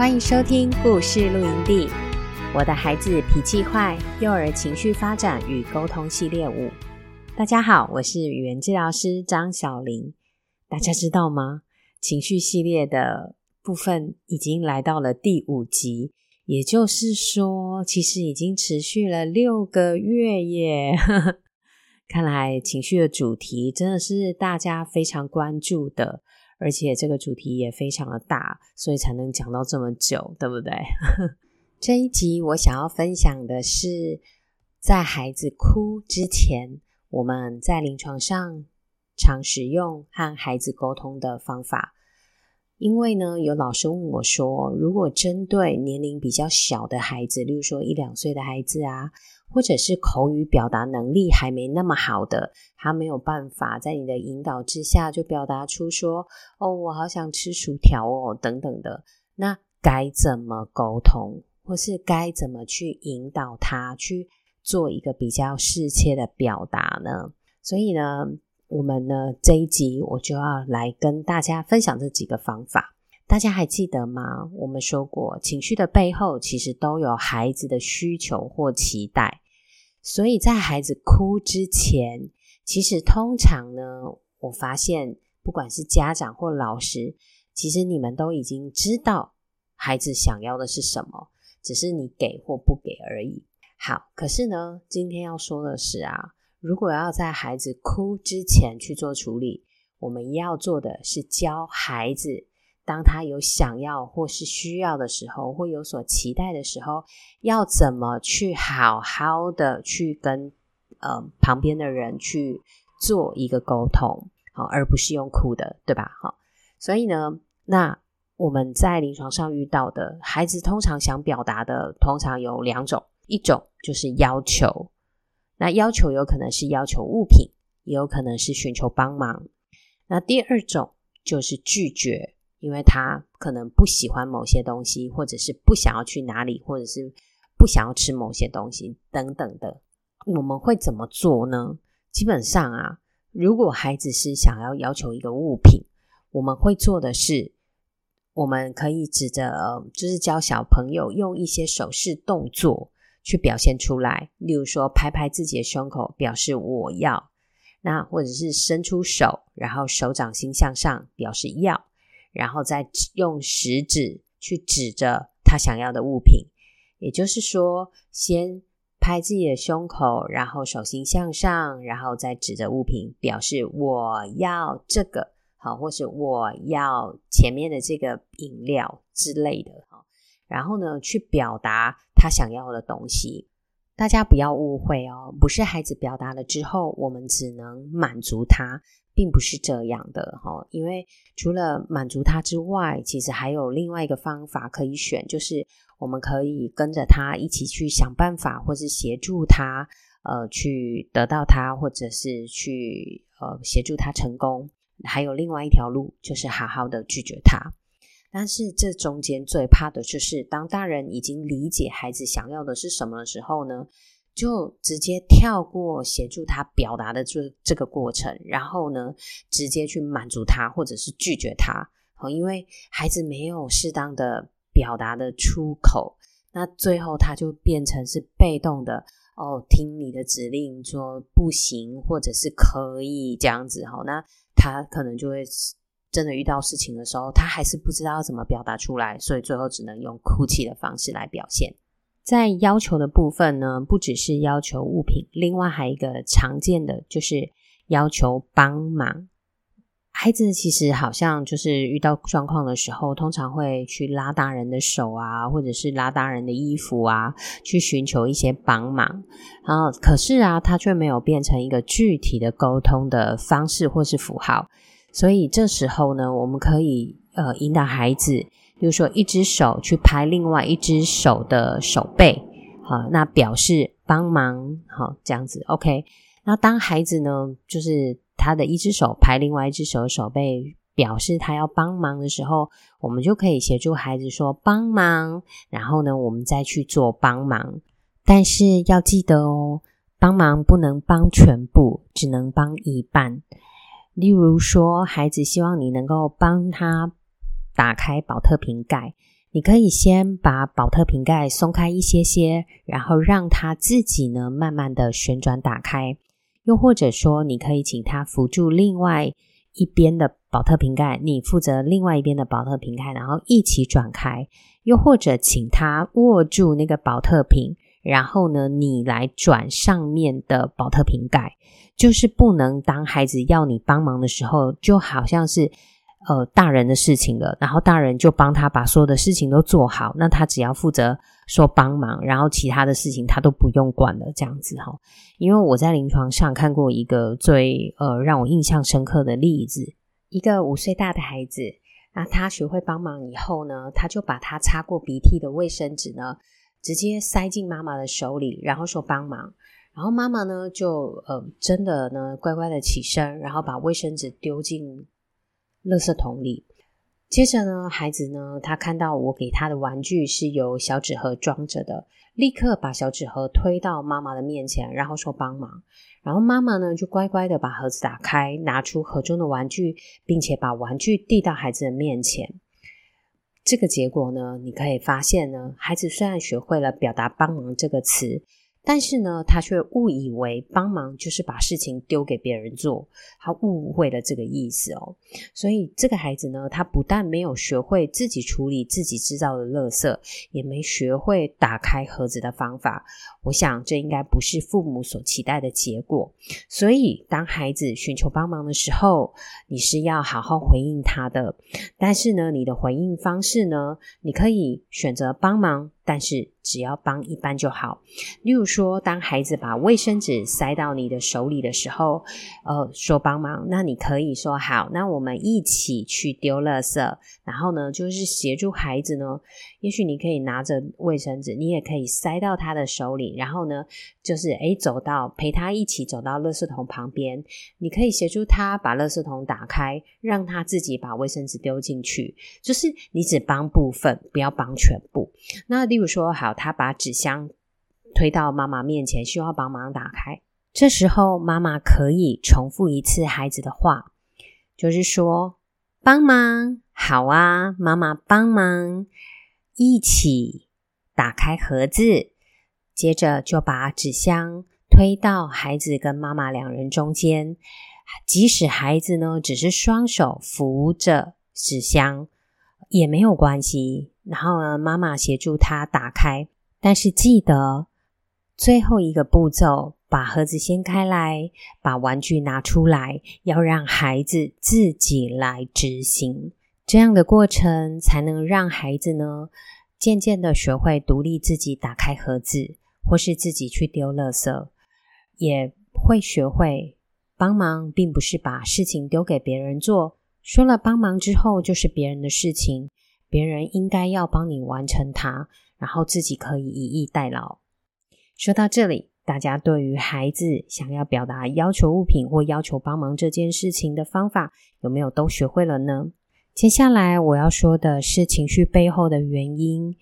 欢迎收听故事露营地，我的孩子脾气坏，幼儿情绪发展与沟通系列五。大家好，我是语言治疗师张小玲。大家知道吗？情绪系列的部分已经来到了第五集，也就是说，其实已经持续了六个月耶。看来情绪的主题真的是大家非常关注的。而且这个主题也非常的大，所以才能讲到这么久，对不对？这一集我想要分享的是，在孩子哭之前，我们在临床上常使用和孩子沟通的方法。因为呢，有老师问我说，如果针对年龄比较小的孩子，例如说一两岁的孩子啊。或者是口语表达能力还没那么好的，他没有办法在你的引导之下就表达出说：“哦，我好想吃薯条哦，等等的。”那该怎么沟通，或是该怎么去引导他去做一个比较适切的表达呢？所以呢，我们呢这一集我就要来跟大家分享这几个方法。大家还记得吗？我们说过，情绪的背后其实都有孩子的需求或期待，所以在孩子哭之前，其实通常呢，我发现不管是家长或老师，其实你们都已经知道孩子想要的是什么，只是你给或不给而已。好，可是呢，今天要说的是啊，如果要在孩子哭之前去做处理，我们要做的是教孩子。当他有想要或是需要的时候，或有所期待的时候，要怎么去好好的去跟呃旁边的人去做一个沟通，好，而不是用哭的，对吧？好，所以呢，那我们在临床上遇到的孩子，通常想表达的，通常有两种，一种就是要求，那要求有可能是要求物品，也有可能是寻求帮忙。那第二种就是拒绝。因为他可能不喜欢某些东西，或者是不想要去哪里，或者是不想要吃某些东西等等的，我们会怎么做呢？基本上啊，如果孩子是想要要求一个物品，我们会做的是，我们可以指着，就是教小朋友用一些手势动作去表现出来，例如说拍拍自己的胸口，表示我要，那或者是伸出手，然后手掌心向上，表示要。然后再用食指去指着他想要的物品，也就是说，先拍自己的胸口，然后手心向上，然后再指着物品，表示我要这个，好，或是我要前面的这个饮料之类的，然后呢，去表达他想要的东西。大家不要误会哦，不是孩子表达了之后，我们只能满足他。并不是这样的哈，因为除了满足他之外，其实还有另外一个方法可以选，就是我们可以跟着他一起去想办法，或是协助他，呃，去得到他，或者是去呃协助他成功。还有另外一条路，就是好好的拒绝他。但是这中间最怕的就是，当大人已经理解孩子想要的是什么的时候呢，就直接跳过协助他表达的这这个过程，然后呢，直接去满足他或者是拒绝他。好，因为孩子没有适当的表达的出口，那最后他就变成是被动的哦，听你的指令说不行或者是可以这样子。好，那他可能就会真的遇到事情的时候，他还是不知道怎么表达出来，所以最后只能用哭泣的方式来表现。在要求的部分呢，不只是要求物品，另外还有一个常见的就是要求帮忙。孩子其实好像就是遇到状况的时候，通常会去拉大人的手啊，或者是拉大人的衣服啊，去寻求一些帮忙。然后可是啊，他却没有变成一个具体的沟通的方式或是符号。所以这时候呢，我们可以呃引导孩子。比如说一只手去拍另外一只手的手背，好，那表示帮忙，好，这样子，OK。那当孩子呢，就是他的一只手拍另外一只手的手背，表示他要帮忙的时候，我们就可以协助孩子说帮忙，然后呢，我们再去做帮忙。但是要记得哦，帮忙不能帮全部，只能帮一半。例如说，孩子希望你能够帮他打开宝特瓶盖，你可以先把宝特瓶盖松开一些些，然后让他自己呢慢慢的旋转打开。又或者说，你可以请他扶住另外一边的宝特瓶盖，你负责另外一边的宝特瓶盖，然后一起转开。又或者请他握住那个宝特瓶。然后呢，你来转上面的保特瓶盖，就是不能当孩子要你帮忙的时候，就好像是呃大人的事情了，然后大人就帮他把所有的事情都做好，那他只要负责说帮忙，然后其他的事情他都不用管了，这样子哈。因为我在临床上看过一个最呃让我印象深刻的例子，一个五岁大的孩子，那他学会帮忙以后呢，他就把他擦过鼻涕的卫生纸呢。直接塞进妈妈的手里，然后说帮忙，然后妈妈呢就呃真的呢乖乖的起身，然后把卫生纸丢进垃圾桶里。接着呢，孩子呢他看到我给他的玩具是由小纸盒装着的，立刻把小纸盒推到妈妈的面前，然后说帮忙。然后妈妈呢就乖乖的把盒子打开，拿出盒中的玩具，并且把玩具递到孩子的面前。这个结果呢，你可以发现呢，孩子虽然学会了表达“帮忙”这个词。但是呢，他却误以为帮忙就是把事情丢给别人做，他误会了这个意思哦。所以这个孩子呢，他不但没有学会自己处理自己制造的垃圾，也没学会打开盒子的方法。我想这应该不是父母所期待的结果。所以，当孩子寻求帮忙的时候，你是要好好回应他的。但是呢，你的回应方式呢，你可以选择帮忙。但是只要帮一半就好。例如说，当孩子把卫生纸塞到你的手里的时候，呃，说帮忙，那你可以说好，那我们一起去丢垃圾。然后呢，就是协助孩子呢。也许你可以拿着卫生纸，你也可以塞到他的手里，然后呢，就是诶，走到陪他一起走到垃圾桶旁边，你可以协助他把垃圾桶打开，让他自己把卫生纸丢进去。就是你只帮部分，不要帮全部。那例说，好，他把纸箱推到妈妈面前，需要帮忙打开。这时候，妈妈可以重复一次孩子的话，就是说：“帮忙，好啊，妈妈帮忙。”一起打开盒子，接着就把纸箱推到孩子跟妈妈两人中间。即使孩子呢只是双手扶着纸箱也没有关系。然后呢，妈妈协助他打开，但是记得最后一个步骤，把盒子掀开来，把玩具拿出来，要让孩子自己来执行。这样的过程才能让孩子呢，渐渐的学会独立自己打开盒子，或是自己去丢垃圾，也会学会帮忙，并不是把事情丢给别人做。说了帮忙之后，就是别人的事情，别人应该要帮你完成它，然后自己可以以逸待劳。说到这里，大家对于孩子想要表达要求物品或要求帮忙这件事情的方法，有没有都学会了呢？接下来我要说的是情绪背后的原因，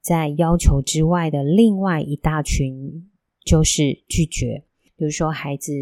在要求之外的另外一大群就是拒绝。比如说，孩子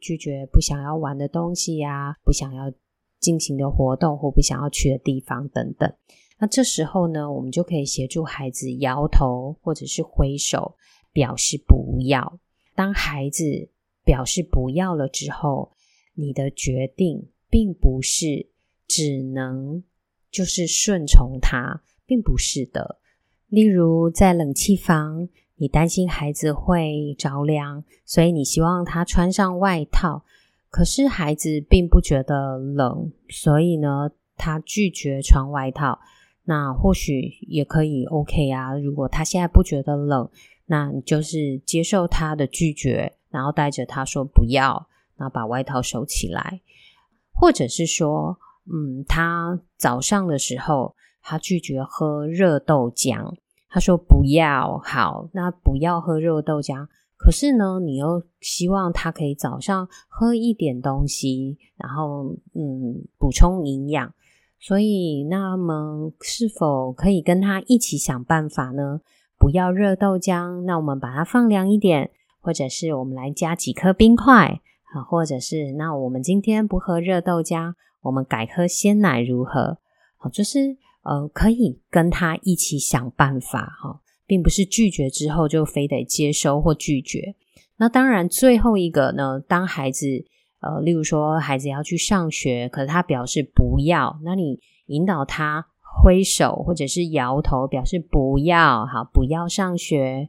拒绝不想要玩的东西呀，不想要进行的活动或不想要去的地方等等。那这时候呢，我们就可以协助孩子摇头或者是挥手，表示不要。当孩子表示不要了之后，你的决定并不是。只能就是顺从他，并不是的。例如，在冷气房，你担心孩子会着凉，所以你希望他穿上外套。可是孩子并不觉得冷，所以呢，他拒绝穿外套。那或许也可以 OK 啊。如果他现在不觉得冷，那你就是接受他的拒绝，然后带着他说不要，然后把外套收起来，或者是说。嗯，他早上的时候他拒绝喝热豆浆，他说不要。好，那不要喝热豆浆。可是呢，你又希望他可以早上喝一点东西，然后嗯，补充营养。所以，那么是否可以跟他一起想办法呢？不要热豆浆，那我们把它放凉一点，或者是我们来加几颗冰块啊，或者是那我们今天不喝热豆浆，我们改喝鲜奶如何？好，就是呃，可以跟他一起想办法哈，并不是拒绝之后就非得接收或拒绝。那当然，最后一个呢，当孩子。呃，例如说，孩子要去上学，可是他表示不要，那你引导他挥手或者是摇头，表示不要，好，不要上学。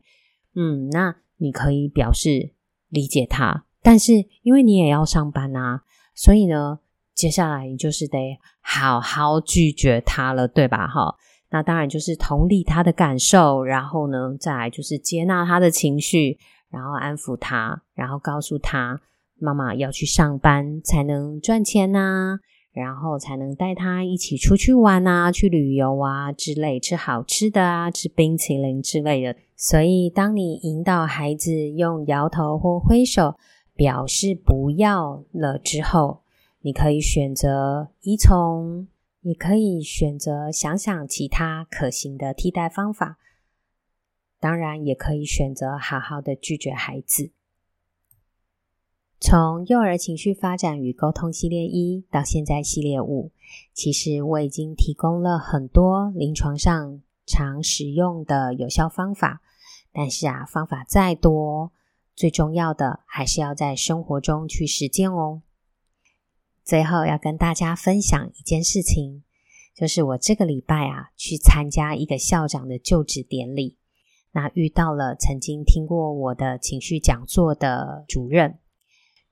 嗯，那你可以表示理解他，但是因为你也要上班啊，所以呢，接下来你就是得好好拒绝他了，对吧？哈，那当然就是同理他的感受，然后呢，再来就是接纳他的情绪，然后安抚他，然后告诉他。妈妈要去上班才能赚钱呐，然后才能带他一起出去玩啊，去旅游啊之类，吃好吃的啊，吃冰淇淋之类的。所以，当你引导孩子用摇头或挥手表示不要了之后，你可以选择依从，也可以选择想想其他可行的替代方法。当然，也可以选择好好的拒绝孩子。从幼儿情绪发展与沟通系列一到现在系列五，其实我已经提供了很多临床上常使用的有效方法。但是啊，方法再多，最重要的还是要在生活中去实践哦。最后要跟大家分享一件事情，就是我这个礼拜啊去参加一个校长的就职典礼，那遇到了曾经听过我的情绪讲座的主任。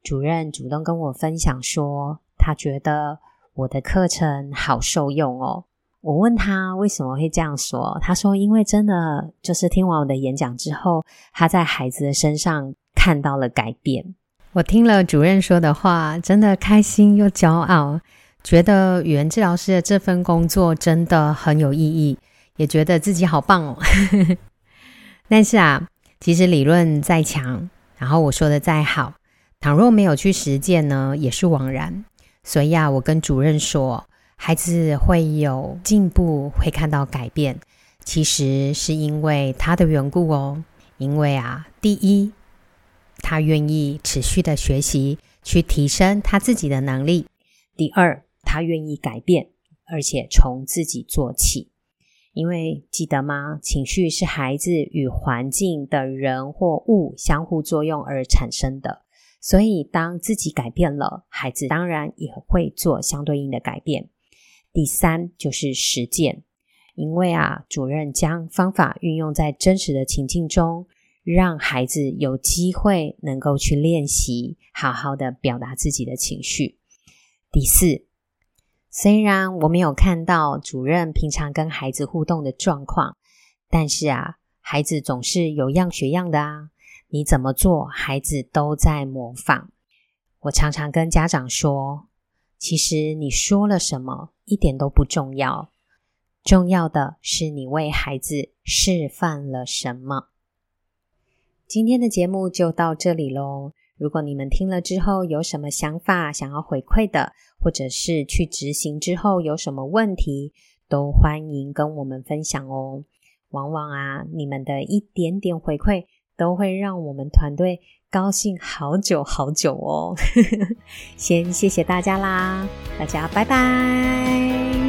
主任主动跟我分享说，他觉得我的课程好受用哦。我问他为什么会这样说，他说因为真的就是听完我的演讲之后，他在孩子的身上看到了改变。我听了主任说的话，真的开心又骄傲，觉得语言治疗师的这份工作真的很有意义，也觉得自己好棒哦。但是啊，其实理论再强，然后我说的再好。倘若没有去实践呢，也是枉然。所以啊，我跟主任说，孩子会有进步，会看到改变，其实是因为他的缘故哦。因为啊，第一，他愿意持续的学习，去提升他自己的能力；第二，他愿意改变，而且从自己做起。因为记得吗？情绪是孩子与环境的人或物相互作用而产生的。所以，当自己改变了，孩子当然也会做相对应的改变。第三就是实践，因为啊，主任将方法运用在真实的情境中，让孩子有机会能够去练习，好好的表达自己的情绪。第四，虽然我没有看到主任平常跟孩子互动的状况，但是啊，孩子总是有样学样的啊。你怎么做，孩子都在模仿。我常常跟家长说，其实你说了什么一点都不重要，重要的是你为孩子示范了什么。今天的节目就到这里喽。如果你们听了之后有什么想法想要回馈的，或者是去执行之后有什么问题，都欢迎跟我们分享哦。往往啊，你们的一点点回馈。都会让我们团队高兴好久好久哦。先谢谢大家啦，大家拜拜。